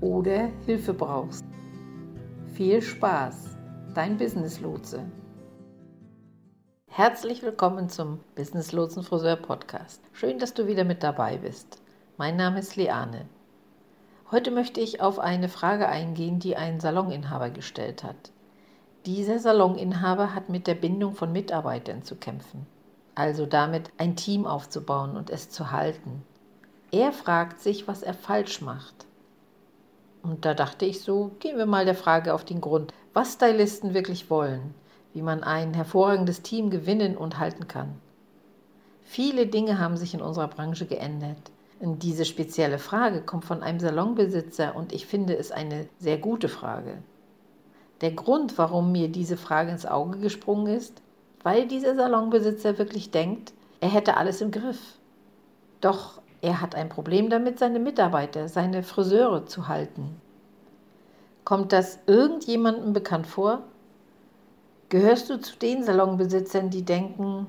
oder Hilfe brauchst. Viel Spaß, dein Business Lotse. Herzlich willkommen zum Business Lotsen Friseur Podcast. Schön, dass du wieder mit dabei bist. Mein Name ist Liane. Heute möchte ich auf eine Frage eingehen, die ein Saloninhaber gestellt hat. Dieser Saloninhaber hat mit der Bindung von Mitarbeitern zu kämpfen, also damit ein Team aufzubauen und es zu halten. Er fragt sich, was er falsch macht. Und da dachte ich so, gehen wir mal der Frage auf den Grund, was Stylisten wirklich wollen, wie man ein hervorragendes Team gewinnen und halten kann. Viele Dinge haben sich in unserer Branche geändert. Diese spezielle Frage kommt von einem Salonbesitzer und ich finde es eine sehr gute Frage. Der Grund, warum mir diese Frage ins Auge gesprungen ist, weil dieser Salonbesitzer wirklich denkt, er hätte alles im Griff. Doch er hat ein Problem damit, seine Mitarbeiter, seine Friseure zu halten. Kommt das irgendjemandem bekannt vor? Gehörst du zu den Salonbesitzern, die denken,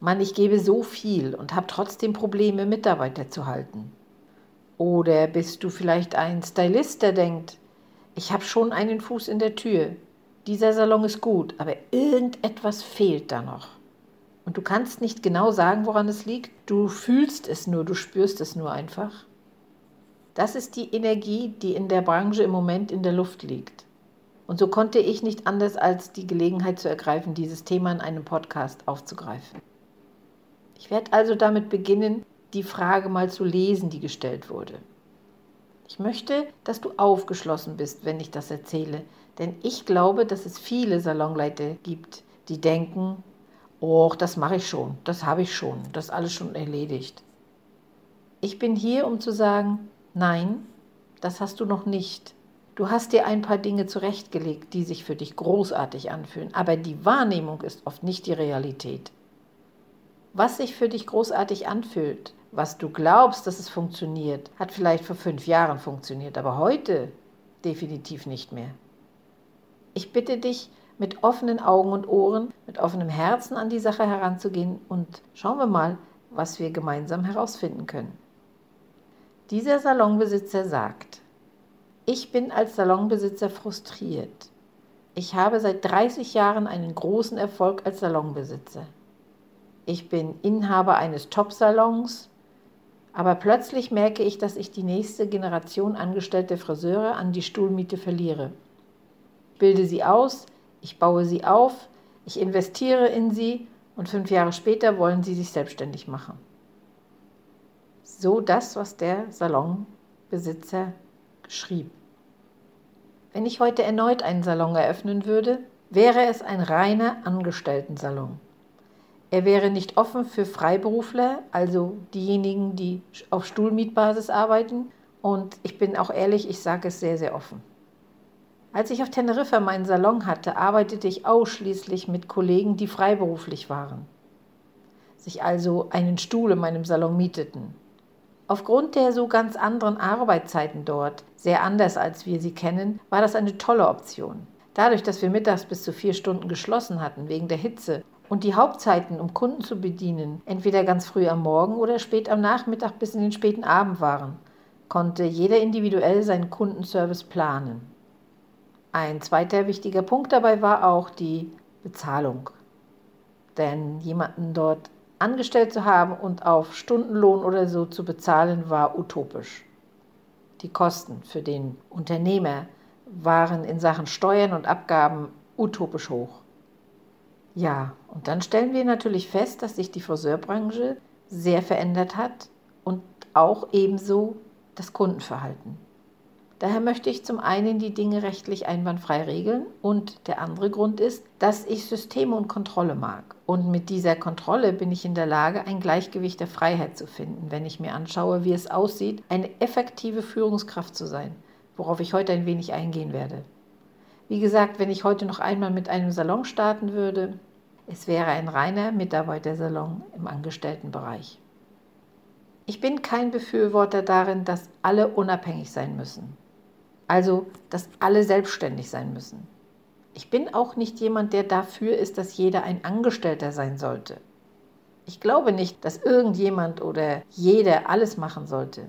Mann, ich gebe so viel und habe trotzdem Probleme, Mitarbeiter zu halten. Oder bist du vielleicht ein Stylist, der denkt, ich habe schon einen Fuß in der Tür, dieser Salon ist gut, aber irgendetwas fehlt da noch. Und du kannst nicht genau sagen, woran es liegt, du fühlst es nur, du spürst es nur einfach. Das ist die Energie, die in der Branche im Moment in der Luft liegt. Und so konnte ich nicht anders als die Gelegenheit zu ergreifen, dieses Thema in einem Podcast aufzugreifen. Ich werde also damit beginnen, die Frage mal zu lesen, die gestellt wurde. Ich möchte, dass du aufgeschlossen bist, wenn ich das erzähle, denn ich glaube, dass es viele Salonleiter gibt, die denken, oh, das mache ich schon, das habe ich schon, das alles schon erledigt. Ich bin hier, um zu sagen, nein, das hast du noch nicht. Du hast dir ein paar Dinge zurechtgelegt, die sich für dich großartig anfühlen, aber die Wahrnehmung ist oft nicht die Realität was sich für dich großartig anfühlt, was du glaubst, dass es funktioniert, hat vielleicht vor fünf Jahren funktioniert, aber heute definitiv nicht mehr. Ich bitte dich, mit offenen Augen und Ohren, mit offenem Herzen an die Sache heranzugehen und schauen wir mal, was wir gemeinsam herausfinden können. Dieser Salonbesitzer sagt, ich bin als Salonbesitzer frustriert. Ich habe seit 30 Jahren einen großen Erfolg als Salonbesitzer ich bin Inhaber eines Top-Salons, aber plötzlich merke ich, dass ich die nächste Generation angestellter Friseure an die Stuhlmiete verliere. Ich bilde sie aus, ich baue sie auf, ich investiere in sie und fünf Jahre später wollen sie sich selbstständig machen. So das, was der Salonbesitzer schrieb. Wenn ich heute erneut einen Salon eröffnen würde, wäre es ein reiner Angestelltensalon. Er wäre nicht offen für Freiberufler, also diejenigen, die auf Stuhlmietbasis arbeiten. Und ich bin auch ehrlich, ich sage es sehr, sehr offen. Als ich auf Teneriffa meinen Salon hatte, arbeitete ich ausschließlich mit Kollegen, die freiberuflich waren, sich also einen Stuhl in meinem Salon mieteten. Aufgrund der so ganz anderen Arbeitszeiten dort, sehr anders als wir sie kennen, war das eine tolle Option. Dadurch, dass wir mittags bis zu vier Stunden geschlossen hatten wegen der Hitze und die Hauptzeiten, um Kunden zu bedienen, entweder ganz früh am Morgen oder spät am Nachmittag bis in den späten Abend waren, konnte jeder individuell seinen Kundenservice planen. Ein zweiter wichtiger Punkt dabei war auch die Bezahlung. Denn jemanden dort angestellt zu haben und auf Stundenlohn oder so zu bezahlen, war utopisch. Die Kosten für den Unternehmer waren in Sachen Steuern und Abgaben utopisch hoch. Ja, und dann stellen wir natürlich fest, dass sich die Friseurbranche sehr verändert hat und auch ebenso das Kundenverhalten. Daher möchte ich zum einen die Dinge rechtlich einwandfrei regeln und der andere Grund ist, dass ich Systeme und Kontrolle mag. Und mit dieser Kontrolle bin ich in der Lage, ein Gleichgewicht der Freiheit zu finden, wenn ich mir anschaue, wie es aussieht, eine effektive Führungskraft zu sein, worauf ich heute ein wenig eingehen werde. Wie gesagt, wenn ich heute noch einmal mit einem Salon starten würde, es wäre ein reiner Mitarbeitersalon im Angestelltenbereich. Ich bin kein Befürworter darin, dass alle unabhängig sein müssen also dass alle selbstständig sein müssen. Ich bin auch nicht jemand, der dafür ist, dass jeder ein Angestellter sein sollte. Ich glaube nicht, dass irgendjemand oder jeder alles machen sollte.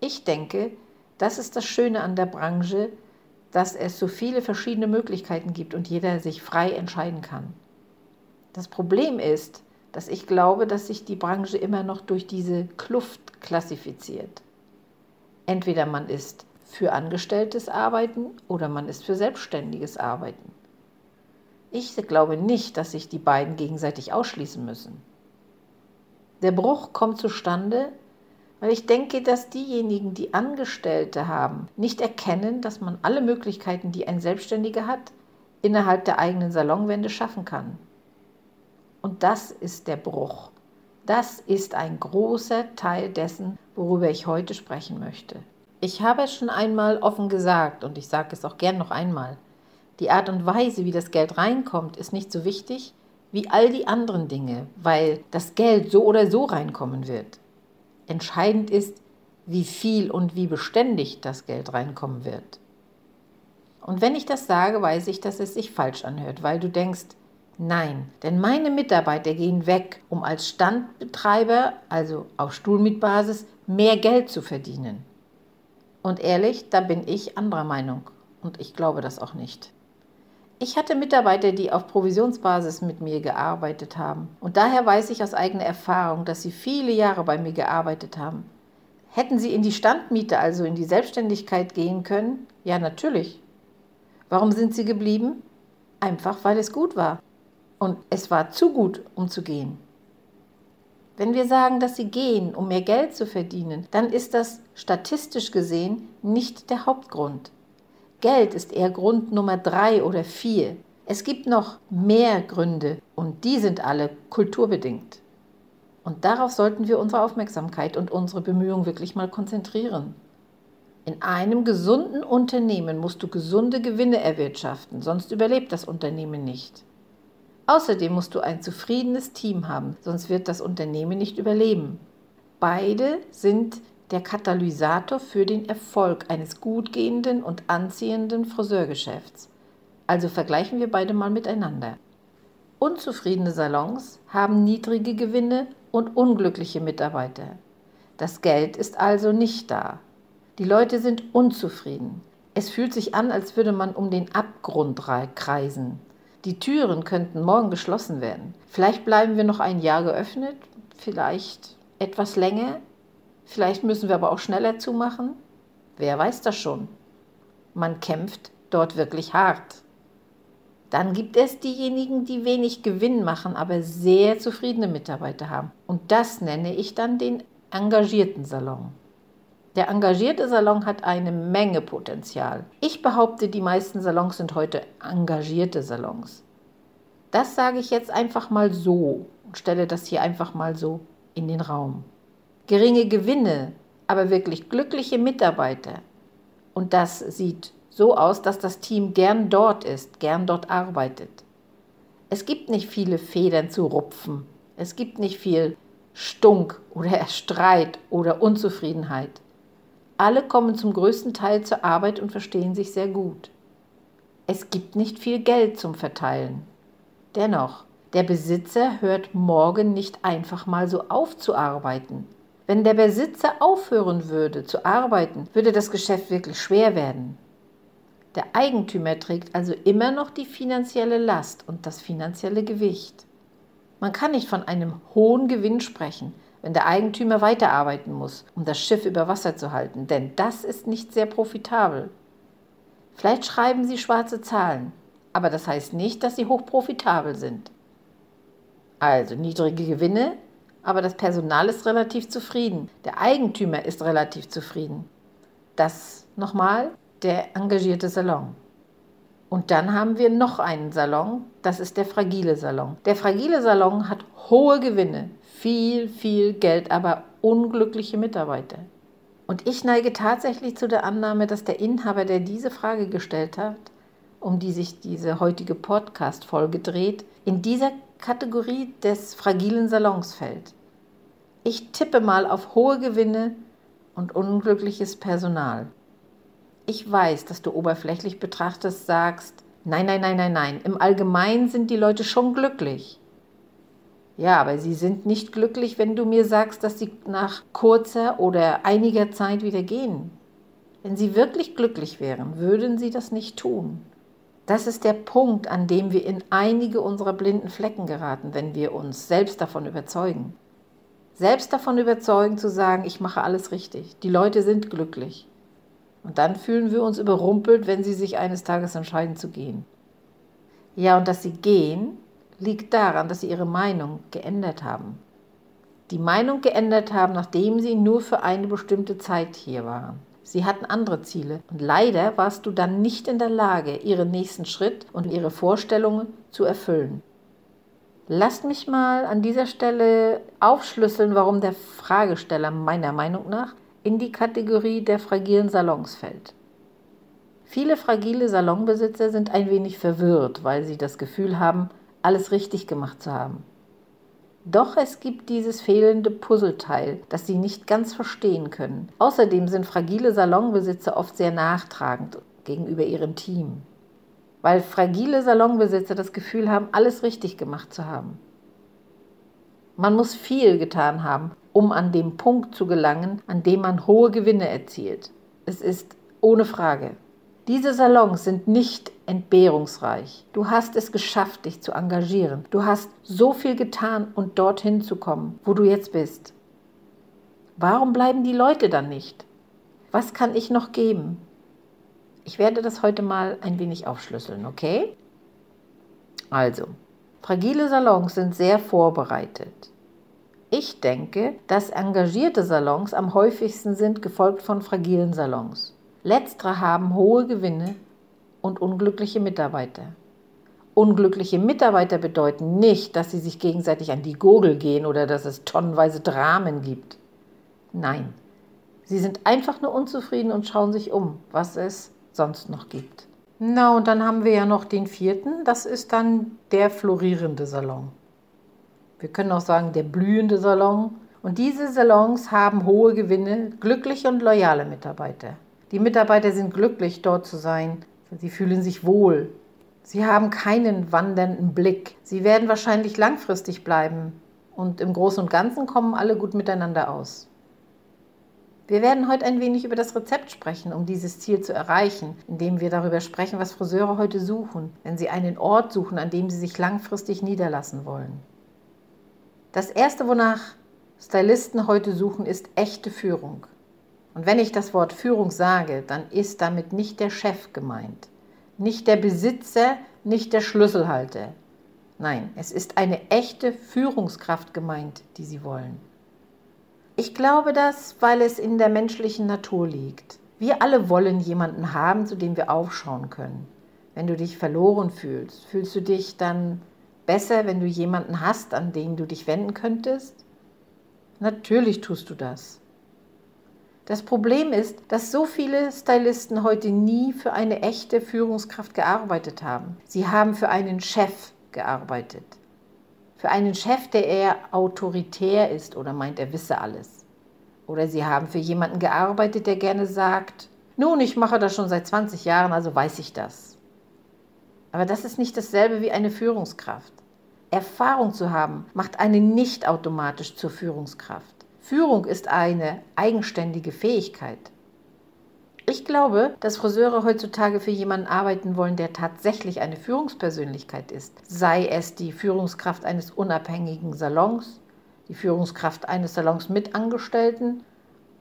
Ich denke, das ist das Schöne an der Branche, dass es so viele verschiedene Möglichkeiten gibt und jeder sich frei entscheiden kann. Das Problem ist, dass ich glaube, dass sich die Branche immer noch durch diese Kluft klassifiziert. Entweder man ist für angestelltes Arbeiten oder man ist für selbstständiges Arbeiten. Ich glaube nicht, dass sich die beiden gegenseitig ausschließen müssen. Der Bruch kommt zustande, weil ich denke, dass diejenigen, die Angestellte haben, nicht erkennen, dass man alle Möglichkeiten, die ein Selbstständiger hat, innerhalb der eigenen Salonwände schaffen kann. Und das ist der Bruch. Das ist ein großer Teil dessen, worüber ich heute sprechen möchte. Ich habe es schon einmal offen gesagt und ich sage es auch gern noch einmal. Die Art und Weise, wie das Geld reinkommt, ist nicht so wichtig wie all die anderen Dinge, weil das Geld so oder so reinkommen wird. Entscheidend ist, wie viel und wie beständig das Geld reinkommen wird. Und wenn ich das sage, weiß ich, dass es sich falsch anhört, weil du denkst, nein, denn meine Mitarbeiter gehen weg, um als Standbetreiber, also auf Stuhlmietbasis, mehr Geld zu verdienen. Und ehrlich, da bin ich anderer Meinung. Und ich glaube das auch nicht. Ich hatte Mitarbeiter, die auf Provisionsbasis mit mir gearbeitet haben. Und daher weiß ich aus eigener Erfahrung, dass sie viele Jahre bei mir gearbeitet haben. Hätten sie in die Standmiete, also in die Selbstständigkeit gehen können? Ja, natürlich. Warum sind sie geblieben? Einfach weil es gut war. Und es war zu gut, um zu gehen. Wenn wir sagen, dass sie gehen, um mehr Geld zu verdienen, dann ist das statistisch gesehen nicht der Hauptgrund. Geld ist eher Grund Nummer drei oder vier. Es gibt noch mehr Gründe und die sind alle kulturbedingt. Und darauf sollten wir unsere Aufmerksamkeit und unsere Bemühungen wirklich mal konzentrieren. In einem gesunden Unternehmen musst du gesunde Gewinne erwirtschaften, sonst überlebt das Unternehmen nicht. Außerdem musst du ein zufriedenes Team haben, sonst wird das Unternehmen nicht überleben. Beide sind der Katalysator für den Erfolg eines gut gehenden und anziehenden Friseurgeschäfts. Also vergleichen wir beide mal miteinander. Unzufriedene Salons haben niedrige Gewinne und unglückliche Mitarbeiter. Das Geld ist also nicht da. Die Leute sind unzufrieden. Es fühlt sich an, als würde man um den Abgrund kreisen. Die Türen könnten morgen geschlossen werden. Vielleicht bleiben wir noch ein Jahr geöffnet, vielleicht etwas länger, vielleicht müssen wir aber auch schneller zumachen. Wer weiß das schon? Man kämpft dort wirklich hart. Dann gibt es diejenigen, die wenig Gewinn machen, aber sehr zufriedene Mitarbeiter haben. Und das nenne ich dann den engagierten Salon. Der engagierte Salon hat eine Menge Potenzial. Ich behaupte, die meisten Salons sind heute engagierte Salons. Das sage ich jetzt einfach mal so und stelle das hier einfach mal so in den Raum. Geringe Gewinne, aber wirklich glückliche Mitarbeiter. Und das sieht so aus, dass das Team gern dort ist, gern dort arbeitet. Es gibt nicht viele Federn zu rupfen. Es gibt nicht viel Stunk oder Streit oder Unzufriedenheit. Alle kommen zum größten Teil zur Arbeit und verstehen sich sehr gut. Es gibt nicht viel Geld zum Verteilen. Dennoch, der Besitzer hört morgen nicht einfach mal so auf zu arbeiten. Wenn der Besitzer aufhören würde zu arbeiten, würde das Geschäft wirklich schwer werden. Der Eigentümer trägt also immer noch die finanzielle Last und das finanzielle Gewicht. Man kann nicht von einem hohen Gewinn sprechen, wenn der Eigentümer weiterarbeiten muss, um das Schiff über Wasser zu halten, denn das ist nicht sehr profitabel. Vielleicht schreiben sie schwarze Zahlen, aber das heißt nicht, dass sie hochprofitabel sind. Also niedrige Gewinne, aber das Personal ist relativ zufrieden. Der Eigentümer ist relativ zufrieden. Das nochmal der engagierte Salon. Und dann haben wir noch einen Salon, das ist der fragile Salon. Der fragile Salon hat hohe Gewinne, viel, viel Geld, aber unglückliche Mitarbeiter. Und ich neige tatsächlich zu der Annahme, dass der Inhaber, der diese Frage gestellt hat, um die sich diese heutige Podcast-Folge dreht, in dieser Kategorie des fragilen Salons fällt. Ich tippe mal auf hohe Gewinne und unglückliches Personal. Ich weiß, dass du oberflächlich betrachtest sagst, nein, nein, nein, nein, nein, im Allgemeinen sind die Leute schon glücklich. Ja, aber sie sind nicht glücklich, wenn du mir sagst, dass sie nach kurzer oder einiger Zeit wieder gehen. Wenn sie wirklich glücklich wären, würden sie das nicht tun. Das ist der Punkt, an dem wir in einige unserer blinden Flecken geraten, wenn wir uns selbst davon überzeugen. Selbst davon überzeugen zu sagen, ich mache alles richtig. Die Leute sind glücklich. Und dann fühlen wir uns überrumpelt, wenn sie sich eines Tages entscheiden zu gehen. Ja, und dass sie gehen, liegt daran, dass sie ihre Meinung geändert haben. Die Meinung geändert haben, nachdem sie nur für eine bestimmte Zeit hier waren. Sie hatten andere Ziele und leider warst du dann nicht in der Lage, ihren nächsten Schritt und ihre Vorstellungen zu erfüllen. Lasst mich mal an dieser Stelle aufschlüsseln, warum der Fragesteller meiner Meinung nach in die Kategorie der fragilen Salons fällt. Viele fragile Salonbesitzer sind ein wenig verwirrt, weil sie das Gefühl haben, alles richtig gemacht zu haben. Doch es gibt dieses fehlende Puzzleteil, das sie nicht ganz verstehen können. Außerdem sind fragile Salonbesitzer oft sehr nachtragend gegenüber ihrem Team, weil fragile Salonbesitzer das Gefühl haben, alles richtig gemacht zu haben. Man muss viel getan haben, um an den Punkt zu gelangen, an dem man hohe Gewinne erzielt. Es ist ohne Frage. Diese Salons sind nicht entbehrungsreich. Du hast es geschafft, dich zu engagieren. Du hast so viel getan und dorthin zu kommen, wo du jetzt bist. Warum bleiben die Leute dann nicht? Was kann ich noch geben? Ich werde das heute mal ein wenig aufschlüsseln, okay? Also, fragile Salons sind sehr vorbereitet. Ich denke, dass engagierte Salons am häufigsten sind, gefolgt von fragilen Salons. Letztere haben hohe Gewinne und unglückliche Mitarbeiter. Unglückliche Mitarbeiter bedeuten nicht, dass sie sich gegenseitig an die Gurgel gehen oder dass es tonnenweise Dramen gibt. Nein, sie sind einfach nur unzufrieden und schauen sich um, was es sonst noch gibt. Na, und dann haben wir ja noch den vierten, das ist dann der florierende Salon. Wir können auch sagen, der blühende Salon. Und diese Salons haben hohe Gewinne, glückliche und loyale Mitarbeiter. Die Mitarbeiter sind glücklich, dort zu sein. Sie fühlen sich wohl. Sie haben keinen wandernden Blick. Sie werden wahrscheinlich langfristig bleiben. Und im Großen und Ganzen kommen alle gut miteinander aus. Wir werden heute ein wenig über das Rezept sprechen, um dieses Ziel zu erreichen, indem wir darüber sprechen, was Friseure heute suchen, wenn sie einen Ort suchen, an dem sie sich langfristig niederlassen wollen. Das Erste, wonach Stylisten heute suchen, ist echte Führung. Und wenn ich das Wort Führung sage, dann ist damit nicht der Chef gemeint, nicht der Besitzer, nicht der Schlüsselhalter. Nein, es ist eine echte Führungskraft gemeint, die sie wollen. Ich glaube das, weil es in der menschlichen Natur liegt. Wir alle wollen jemanden haben, zu dem wir aufschauen können. Wenn du dich verloren fühlst, fühlst du dich dann besser, wenn du jemanden hast, an den du dich wenden könntest? Natürlich tust du das. Das Problem ist, dass so viele Stylisten heute nie für eine echte Führungskraft gearbeitet haben. Sie haben für einen Chef gearbeitet. Für einen Chef, der eher autoritär ist oder meint, er wisse alles. Oder sie haben für jemanden gearbeitet, der gerne sagt, nun, ich mache das schon seit 20 Jahren, also weiß ich das. Aber das ist nicht dasselbe wie eine Führungskraft. Erfahrung zu haben, macht einen nicht automatisch zur Führungskraft. Führung ist eine eigenständige Fähigkeit. Ich glaube, dass Friseure heutzutage für jemanden arbeiten wollen, der tatsächlich eine Führungspersönlichkeit ist. Sei es die Führungskraft eines unabhängigen Salons, die Führungskraft eines Salons mit Angestellten.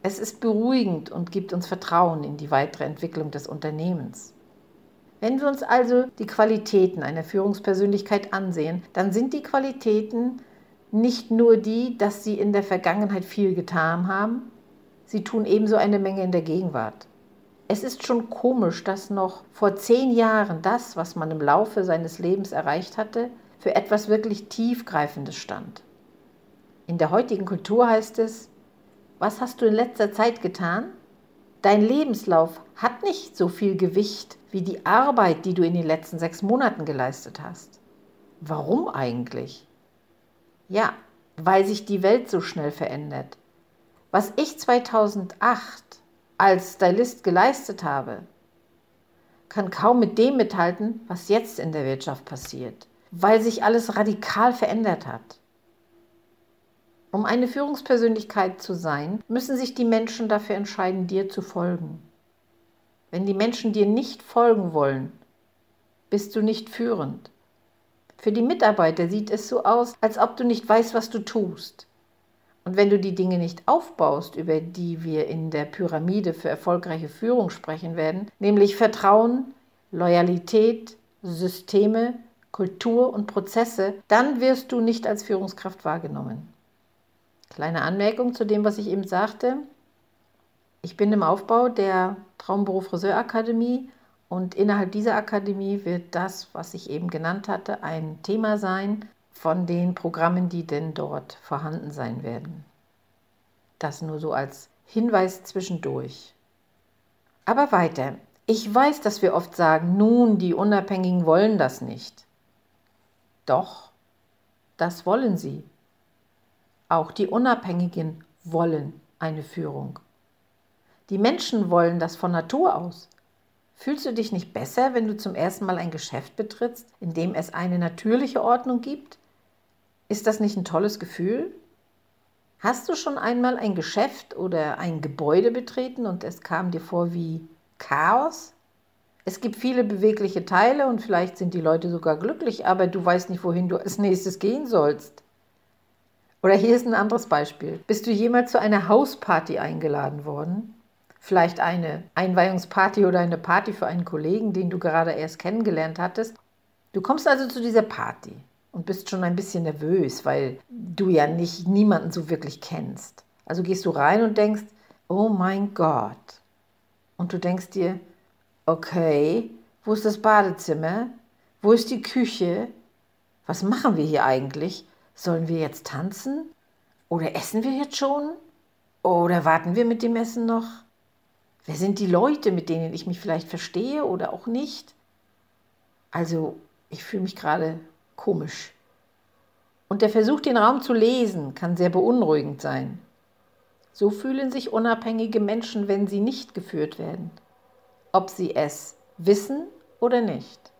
Es ist beruhigend und gibt uns Vertrauen in die weitere Entwicklung des Unternehmens. Wenn wir uns also die Qualitäten einer Führungspersönlichkeit ansehen, dann sind die Qualitäten nicht nur die, dass sie in der Vergangenheit viel getan haben, sie tun ebenso eine Menge in der Gegenwart. Es ist schon komisch, dass noch vor zehn Jahren das, was man im Laufe seines Lebens erreicht hatte, für etwas wirklich Tiefgreifendes stand. In der heutigen Kultur heißt es, was hast du in letzter Zeit getan? Dein Lebenslauf hat nicht so viel Gewicht wie die Arbeit, die du in den letzten sechs Monaten geleistet hast. Warum eigentlich? Ja, weil sich die Welt so schnell verändert. Was ich 2008 als Stylist geleistet habe, kann kaum mit dem mithalten, was jetzt in der Wirtschaft passiert, weil sich alles radikal verändert hat. Um eine Führungspersönlichkeit zu sein, müssen sich die Menschen dafür entscheiden, dir zu folgen. Wenn die Menschen dir nicht folgen wollen, bist du nicht führend. Für die Mitarbeiter sieht es so aus, als ob du nicht weißt, was du tust. Und wenn du die Dinge nicht aufbaust, über die wir in der Pyramide für erfolgreiche Führung sprechen werden, nämlich Vertrauen, Loyalität, Systeme, Kultur und Prozesse, dann wirst du nicht als Führungskraft wahrgenommen. Kleine Anmerkung zu dem, was ich eben sagte. Ich bin im Aufbau der Traumberuf Friseurakademie und innerhalb dieser Akademie wird das, was ich eben genannt hatte, ein Thema sein von den Programmen, die denn dort vorhanden sein werden. Das nur so als Hinweis zwischendurch. Aber weiter. Ich weiß, dass wir oft sagen, nun, die Unabhängigen wollen das nicht. Doch, das wollen sie. Auch die Unabhängigen wollen eine Führung. Die Menschen wollen das von Natur aus. Fühlst du dich nicht besser, wenn du zum ersten Mal ein Geschäft betrittst, in dem es eine natürliche Ordnung gibt? Ist das nicht ein tolles Gefühl? Hast du schon einmal ein Geschäft oder ein Gebäude betreten und es kam dir vor wie Chaos? Es gibt viele bewegliche Teile und vielleicht sind die Leute sogar glücklich, aber du weißt nicht, wohin du als nächstes gehen sollst. Oder hier ist ein anderes Beispiel. Bist du jemals zu einer Hausparty eingeladen worden? Vielleicht eine Einweihungsparty oder eine Party für einen Kollegen, den du gerade erst kennengelernt hattest. Du kommst also zu dieser Party und bist schon ein bisschen nervös, weil du ja nicht niemanden so wirklich kennst. Also gehst du rein und denkst, oh mein Gott. Und du denkst dir, okay, wo ist das Badezimmer? Wo ist die Küche? Was machen wir hier eigentlich? Sollen wir jetzt tanzen? Oder essen wir jetzt schon? Oder warten wir mit dem Essen noch? Wer sind die Leute, mit denen ich mich vielleicht verstehe oder auch nicht? Also, ich fühle mich gerade komisch. Und der Versuch, den Raum zu lesen, kann sehr beunruhigend sein. So fühlen sich unabhängige Menschen, wenn sie nicht geführt werden, ob sie es wissen oder nicht.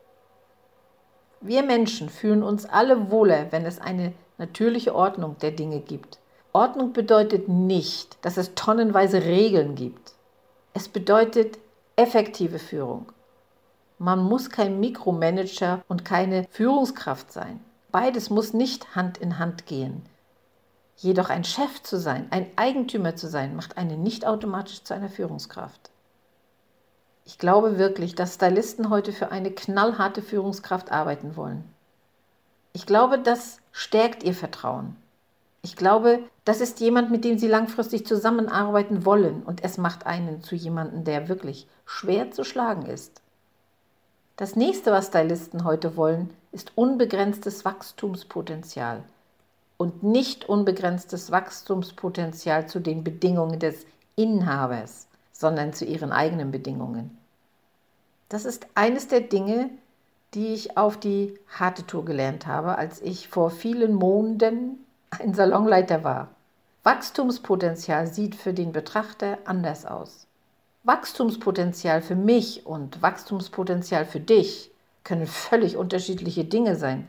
Wir Menschen fühlen uns alle wohler, wenn es eine natürliche Ordnung der Dinge gibt. Ordnung bedeutet nicht, dass es tonnenweise Regeln gibt. Es bedeutet effektive Führung. Man muss kein Mikromanager und keine Führungskraft sein. Beides muss nicht Hand in Hand gehen. Jedoch ein Chef zu sein, ein Eigentümer zu sein, macht einen nicht automatisch zu einer Führungskraft. Ich glaube wirklich, dass Stylisten heute für eine knallharte Führungskraft arbeiten wollen. Ich glaube, das stärkt ihr Vertrauen. Ich glaube, das ist jemand, mit dem sie langfristig zusammenarbeiten wollen und es macht einen zu jemandem, der wirklich schwer zu schlagen ist. Das nächste, was Stylisten heute wollen, ist unbegrenztes Wachstumspotenzial und nicht unbegrenztes Wachstumspotenzial zu den Bedingungen des Inhabers, sondern zu ihren eigenen Bedingungen. Das ist eines der Dinge, die ich auf die harte Tour gelernt habe, als ich vor vielen Monden ein Salonleiter war. Wachstumspotenzial sieht für den Betrachter anders aus. Wachstumspotenzial für mich und Wachstumspotenzial für dich können völlig unterschiedliche Dinge sein.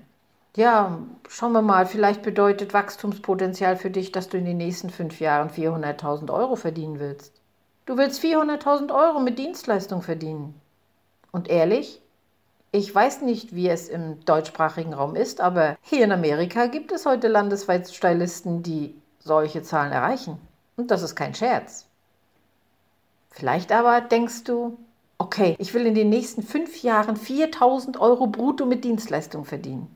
Ja, schauen wir mal, vielleicht bedeutet Wachstumspotenzial für dich, dass du in den nächsten fünf Jahren 400.000 Euro verdienen willst. Du willst 400.000 Euro mit Dienstleistung verdienen. Und ehrlich, ich weiß nicht, wie es im deutschsprachigen Raum ist, aber hier in Amerika gibt es heute landesweit Stylisten, die solche Zahlen erreichen. Und das ist kein Scherz. Vielleicht aber denkst du, Okay, ich will in den nächsten fünf Jahren 4000 Euro brutto mit Dienstleistung verdienen.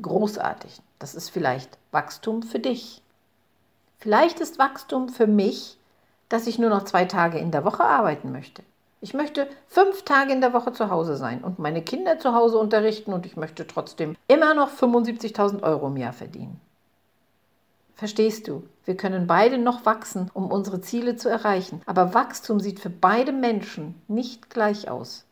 Großartig. Das ist vielleicht Wachstum für dich. Vielleicht ist Wachstum für mich, dass ich nur noch zwei Tage in der Woche arbeiten möchte. Ich möchte fünf Tage in der Woche zu Hause sein und meine Kinder zu Hause unterrichten und ich möchte trotzdem immer noch 75.000 Euro im Jahr verdienen. Verstehst du? Wir können beide noch wachsen, um unsere Ziele zu erreichen, aber Wachstum sieht für beide Menschen nicht gleich aus.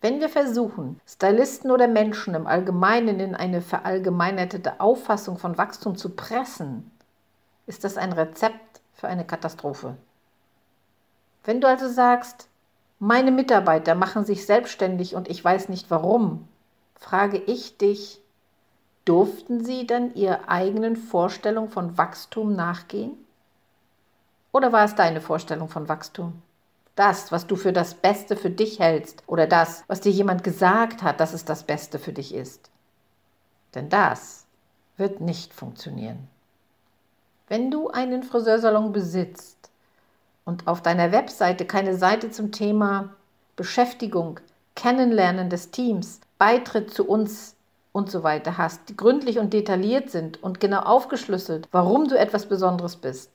Wenn wir versuchen, Stylisten oder Menschen im Allgemeinen in eine verallgemeinerte Auffassung von Wachstum zu pressen, ist das ein Rezept für eine Katastrophe. Wenn du also sagst, meine Mitarbeiter machen sich selbstständig und ich weiß nicht warum, frage ich dich, durften sie dann ihrer eigenen Vorstellung von Wachstum nachgehen? Oder war es deine Vorstellung von Wachstum? Das, was du für das Beste für dich hältst oder das, was dir jemand gesagt hat, dass es das Beste für dich ist. Denn das wird nicht funktionieren. Wenn du einen Friseursalon besitzt und auf deiner Webseite keine Seite zum Thema Beschäftigung, Kennenlernen des Teams, Beitritt zu uns und so weiter hast, die gründlich und detailliert sind und genau aufgeschlüsselt, warum du etwas Besonderes bist,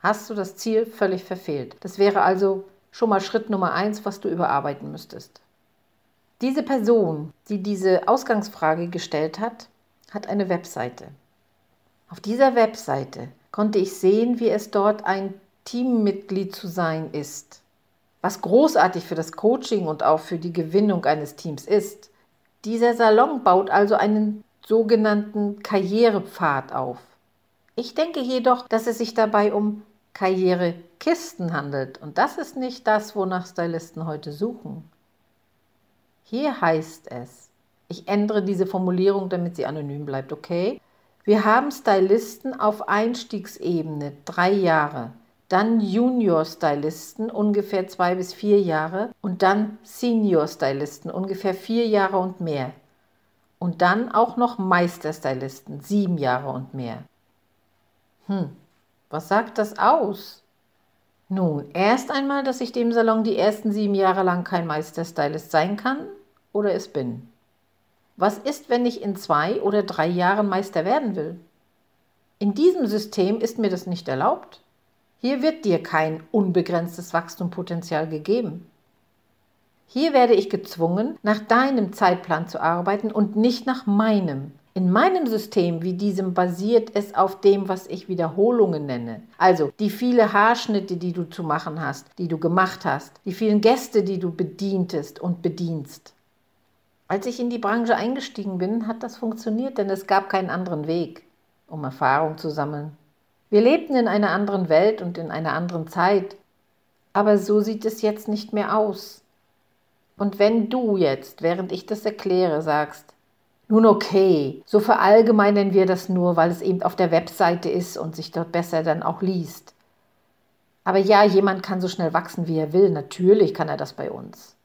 hast du das Ziel völlig verfehlt. Das wäre also schon mal Schritt Nummer eins, was du überarbeiten müsstest. Diese Person, die diese Ausgangsfrage gestellt hat, hat eine Webseite. Auf dieser Webseite konnte ich sehen, wie es dort ein Teammitglied zu sein ist. Was großartig für das Coaching und auch für die Gewinnung eines Teams ist. Dieser Salon baut also einen sogenannten Karrierepfad auf. Ich denke jedoch, dass es sich dabei um Karrierekisten handelt. Und das ist nicht das, wonach Stylisten heute suchen. Hier heißt es, ich ändere diese Formulierung, damit sie anonym bleibt, okay? Wir haben Stylisten auf Einstiegsebene, drei Jahre, dann Junior-Stylisten, ungefähr zwei bis vier Jahre, und dann Senior-Stylisten, ungefähr vier Jahre und mehr. Und dann auch noch Meister-Stylisten, sieben Jahre und mehr. Hm, was sagt das aus? Nun, erst einmal, dass ich dem Salon die ersten sieben Jahre lang kein Meisterstylist sein kann oder es bin. Was ist, wenn ich in zwei oder drei Jahren Meister werden will? In diesem System ist mir das nicht erlaubt. Hier wird dir kein unbegrenztes Wachstumspotenzial gegeben. Hier werde ich gezwungen, nach deinem Zeitplan zu arbeiten und nicht nach meinem. In meinem System wie diesem basiert es auf dem, was ich Wiederholungen nenne. Also die viele Haarschnitte, die du zu machen hast, die du gemacht hast, die vielen Gäste, die du bedientest und bedienst. Als ich in die Branche eingestiegen bin, hat das funktioniert, denn es gab keinen anderen Weg, um Erfahrung zu sammeln. Wir lebten in einer anderen Welt und in einer anderen Zeit, aber so sieht es jetzt nicht mehr aus. Und wenn du jetzt, während ich das erkläre, sagst, nun okay, so verallgemeinern wir das nur, weil es eben auf der Webseite ist und sich dort besser dann auch liest. Aber ja, jemand kann so schnell wachsen, wie er will. Natürlich kann er das bei uns.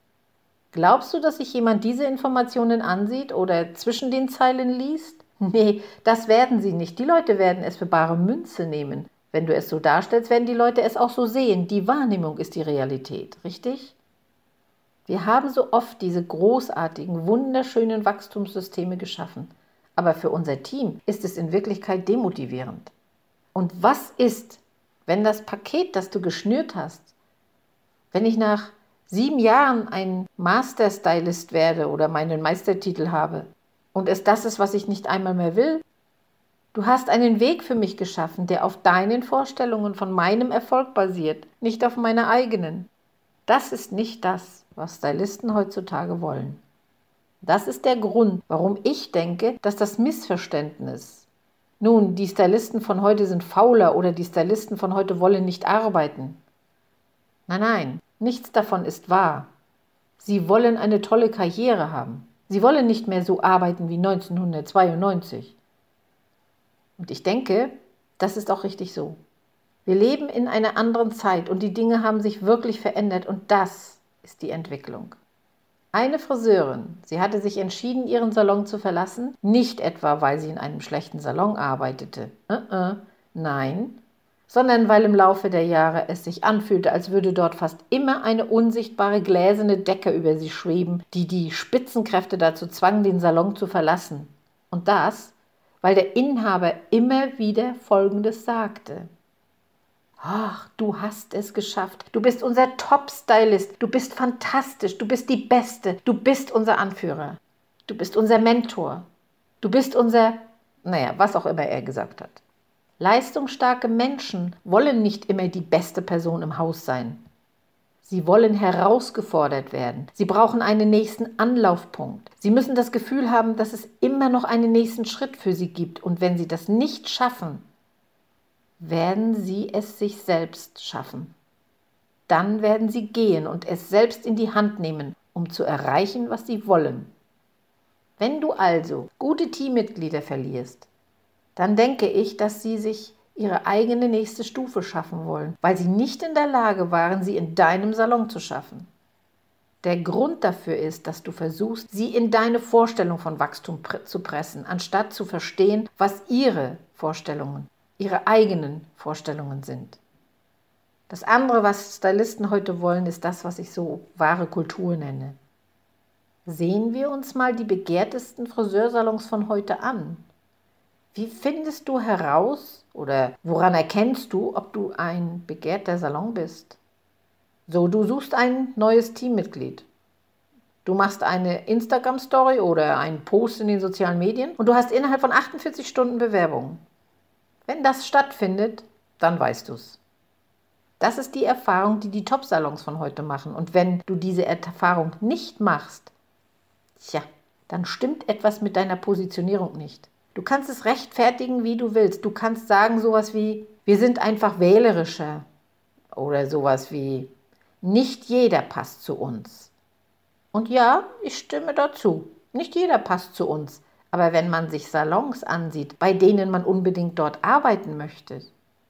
Glaubst du, dass sich jemand diese Informationen ansieht oder zwischen den Zeilen liest? Nee, das werden sie nicht. Die Leute werden es für bare Münze nehmen. Wenn du es so darstellst, werden die Leute es auch so sehen. Die Wahrnehmung ist die Realität, richtig? Wir haben so oft diese großartigen, wunderschönen Wachstumssysteme geschaffen. Aber für unser Team ist es in Wirklichkeit demotivierend. Und was ist, wenn das Paket, das du geschnürt hast, wenn ich nach sieben Jahren ein Master Stylist werde oder meinen Meistertitel habe und es das ist, was ich nicht einmal mehr will? Du hast einen Weg für mich geschaffen, der auf deinen Vorstellungen von meinem Erfolg basiert, nicht auf meiner eigenen. Das ist nicht das, was Stylisten heutzutage wollen. Das ist der Grund, warum ich denke, dass das Missverständnis, nun, die Stylisten von heute sind fauler oder die Stylisten von heute wollen nicht arbeiten. Nein, nein, nichts davon ist wahr. Sie wollen eine tolle Karriere haben. Sie wollen nicht mehr so arbeiten wie 1992. Und ich denke, das ist auch richtig so. Wir leben in einer anderen Zeit und die Dinge haben sich wirklich verändert und das ist die Entwicklung. Eine Friseurin, sie hatte sich entschieden, ihren Salon zu verlassen, nicht etwa, weil sie in einem schlechten Salon arbeitete. Uh -uh. Nein, sondern weil im Laufe der Jahre es sich anfühlte, als würde dort fast immer eine unsichtbare gläserne Decke über sie schweben, die die Spitzenkräfte dazu zwang, den Salon zu verlassen. Und das, weil der Inhaber immer wieder Folgendes sagte. Ach, du hast es geschafft. Du bist unser Top-Stylist. Du bist fantastisch. Du bist die Beste. Du bist unser Anführer. Du bist unser Mentor. Du bist unser, naja, was auch immer er gesagt hat. Leistungsstarke Menschen wollen nicht immer die beste Person im Haus sein. Sie wollen herausgefordert werden. Sie brauchen einen nächsten Anlaufpunkt. Sie müssen das Gefühl haben, dass es immer noch einen nächsten Schritt für sie gibt. Und wenn sie das nicht schaffen, werden sie es sich selbst schaffen. Dann werden sie gehen und es selbst in die Hand nehmen, um zu erreichen, was sie wollen. Wenn du also gute Teammitglieder verlierst, dann denke ich, dass sie sich ihre eigene nächste Stufe schaffen wollen, weil sie nicht in der Lage waren, sie in deinem Salon zu schaffen. Der Grund dafür ist, dass du versuchst, sie in deine Vorstellung von Wachstum zu pressen, anstatt zu verstehen, was ihre Vorstellungen, ihre eigenen Vorstellungen sind. Das andere, was Stylisten heute wollen, ist das, was ich so wahre Kultur nenne. Sehen wir uns mal die begehrtesten Friseursalons von heute an. Wie findest du heraus oder woran erkennst du, ob du ein begehrter Salon bist? So, du suchst ein neues Teammitglied. Du machst eine Instagram-Story oder einen Post in den sozialen Medien und du hast innerhalb von 48 Stunden Bewerbungen. Wenn das stattfindet, dann weißt du es. Das ist die Erfahrung, die die Top-Salons von heute machen. Und wenn du diese Erfahrung nicht machst, tja, dann stimmt etwas mit deiner Positionierung nicht. Du kannst es rechtfertigen, wie du willst. Du kannst sagen sowas wie, wir sind einfach wählerischer oder sowas wie, nicht jeder passt zu uns. Und ja, ich stimme dazu. Nicht jeder passt zu uns. Aber wenn man sich Salons ansieht, bei denen man unbedingt dort arbeiten möchte,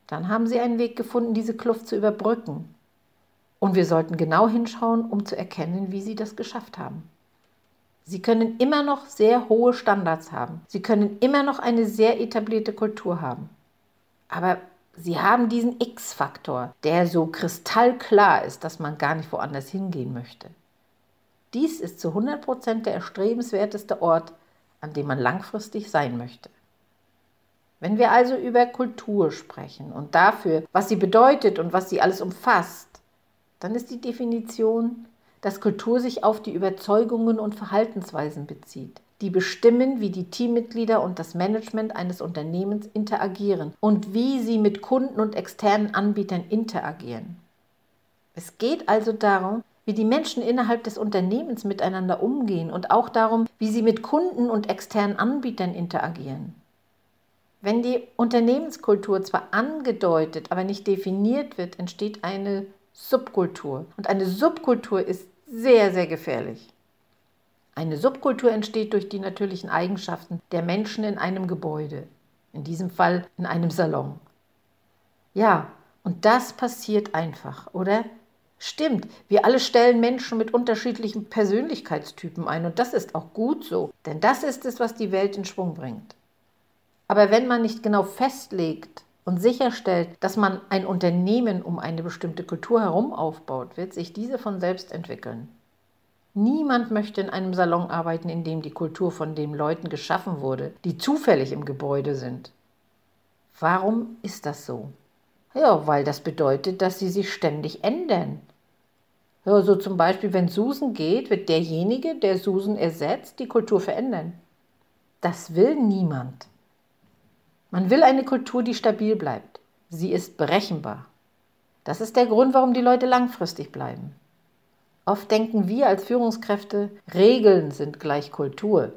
dann haben sie einen Weg gefunden, diese Kluft zu überbrücken. Und wir sollten genau hinschauen, um zu erkennen, wie sie das geschafft haben. Sie können immer noch sehr hohe Standards haben. Sie können immer noch eine sehr etablierte Kultur haben. Aber sie haben diesen X-Faktor, der so kristallklar ist, dass man gar nicht woanders hingehen möchte. Dies ist zu 100% der erstrebenswerteste Ort, an dem man langfristig sein möchte. Wenn wir also über Kultur sprechen und dafür, was sie bedeutet und was sie alles umfasst, dann ist die Definition dass Kultur sich auf die Überzeugungen und Verhaltensweisen bezieht, die bestimmen, wie die Teammitglieder und das Management eines Unternehmens interagieren und wie sie mit Kunden und externen Anbietern interagieren. Es geht also darum, wie die Menschen innerhalb des Unternehmens miteinander umgehen und auch darum, wie sie mit Kunden und externen Anbietern interagieren. Wenn die Unternehmenskultur zwar angedeutet, aber nicht definiert wird, entsteht eine Subkultur. Und eine Subkultur ist sehr, sehr gefährlich. Eine Subkultur entsteht durch die natürlichen Eigenschaften der Menschen in einem Gebäude, in diesem Fall in einem Salon. Ja, und das passiert einfach, oder? Stimmt, wir alle stellen Menschen mit unterschiedlichen Persönlichkeitstypen ein und das ist auch gut so, denn das ist es, was die Welt in Schwung bringt. Aber wenn man nicht genau festlegt, und sicherstellt, dass man ein Unternehmen um eine bestimmte Kultur herum aufbaut, wird sich diese von selbst entwickeln. Niemand möchte in einem Salon arbeiten, in dem die Kultur von den Leuten geschaffen wurde, die zufällig im Gebäude sind. Warum ist das so? Ja, weil das bedeutet, dass sie sich ständig ändern. Ja, so zum Beispiel, wenn Susan geht, wird derjenige, der Susan ersetzt, die Kultur verändern. Das will niemand. Man will eine Kultur, die stabil bleibt. Sie ist berechenbar. Das ist der Grund, warum die Leute langfristig bleiben. Oft denken wir als Führungskräfte, Regeln sind gleich Kultur.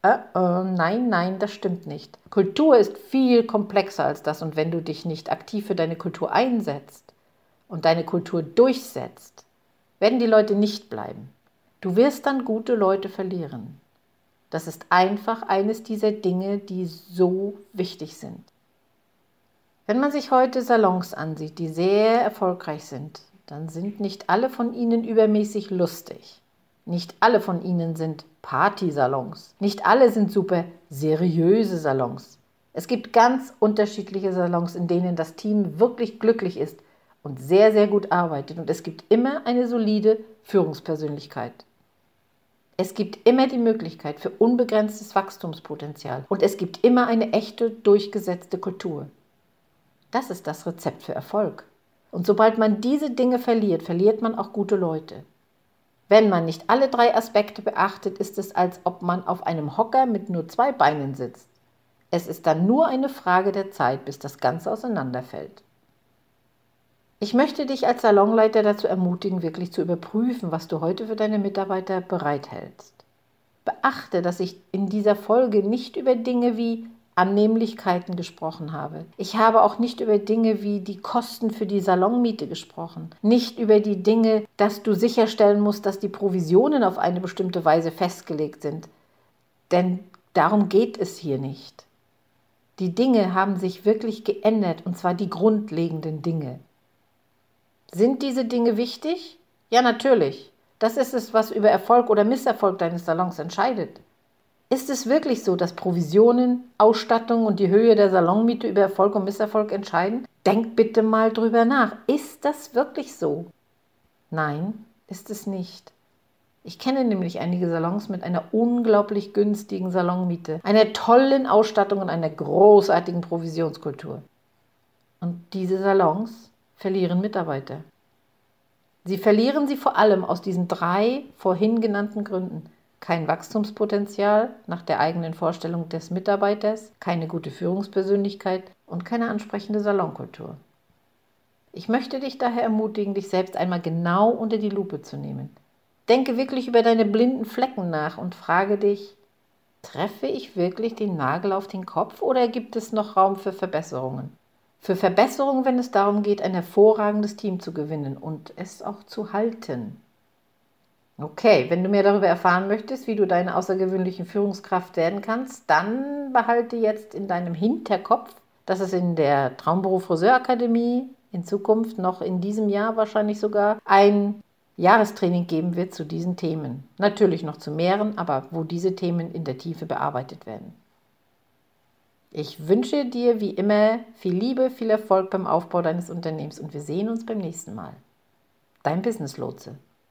Äh, äh, nein, nein, das stimmt nicht. Kultur ist viel komplexer als das und wenn du dich nicht aktiv für deine Kultur einsetzt und deine Kultur durchsetzt, werden die Leute nicht bleiben. Du wirst dann gute Leute verlieren. Das ist einfach eines dieser Dinge, die so wichtig sind. Wenn man sich heute Salons ansieht, die sehr erfolgreich sind, dann sind nicht alle von ihnen übermäßig lustig. Nicht alle von ihnen sind Partysalons. Nicht alle sind super seriöse Salons. Es gibt ganz unterschiedliche Salons, in denen das Team wirklich glücklich ist und sehr, sehr gut arbeitet. Und es gibt immer eine solide Führungspersönlichkeit. Es gibt immer die Möglichkeit für unbegrenztes Wachstumspotenzial. Und es gibt immer eine echte, durchgesetzte Kultur. Das ist das Rezept für Erfolg. Und sobald man diese Dinge verliert, verliert man auch gute Leute. Wenn man nicht alle drei Aspekte beachtet, ist es, als ob man auf einem Hocker mit nur zwei Beinen sitzt. Es ist dann nur eine Frage der Zeit, bis das Ganze auseinanderfällt. Ich möchte dich als Salonleiter dazu ermutigen, wirklich zu überprüfen, was du heute für deine Mitarbeiter bereithältst. Beachte, dass ich in dieser Folge nicht über Dinge wie Annehmlichkeiten gesprochen habe. Ich habe auch nicht über Dinge wie die Kosten für die Salonmiete gesprochen. Nicht über die Dinge, dass du sicherstellen musst, dass die Provisionen auf eine bestimmte Weise festgelegt sind. Denn darum geht es hier nicht. Die Dinge haben sich wirklich geändert, und zwar die grundlegenden Dinge. Sind diese Dinge wichtig? Ja, natürlich. Das ist es, was über Erfolg oder Misserfolg deines Salons entscheidet. Ist es wirklich so, dass Provisionen, Ausstattung und die Höhe der Salonmiete über Erfolg und Misserfolg entscheiden? Denkt bitte mal drüber nach. Ist das wirklich so? Nein, ist es nicht. Ich kenne nämlich einige Salons mit einer unglaublich günstigen Salonmiete, einer tollen Ausstattung und einer großartigen Provisionskultur. Und diese Salons verlieren Mitarbeiter. Sie verlieren sie vor allem aus diesen drei vorhin genannten Gründen kein Wachstumspotenzial nach der eigenen Vorstellung des Mitarbeiters, keine gute Führungspersönlichkeit und keine ansprechende Salonkultur. Ich möchte dich daher ermutigen, dich selbst einmal genau unter die Lupe zu nehmen. Denke wirklich über deine blinden Flecken nach und frage dich, treffe ich wirklich den Nagel auf den Kopf oder gibt es noch Raum für Verbesserungen? Für Verbesserungen, wenn es darum geht, ein hervorragendes Team zu gewinnen und es auch zu halten. Okay, wenn du mehr darüber erfahren möchtest, wie du deine außergewöhnliche Führungskraft werden kannst, dann behalte jetzt in deinem Hinterkopf, dass es in der Traumberuf Friseurakademie in Zukunft noch in diesem Jahr wahrscheinlich sogar ein Jahrestraining geben wird zu diesen Themen. Natürlich noch zu mehreren, aber wo diese Themen in der Tiefe bearbeitet werden. Ich wünsche dir wie immer viel Liebe, viel Erfolg beim Aufbau deines Unternehmens und wir sehen uns beim nächsten Mal. Dein Business Lotse.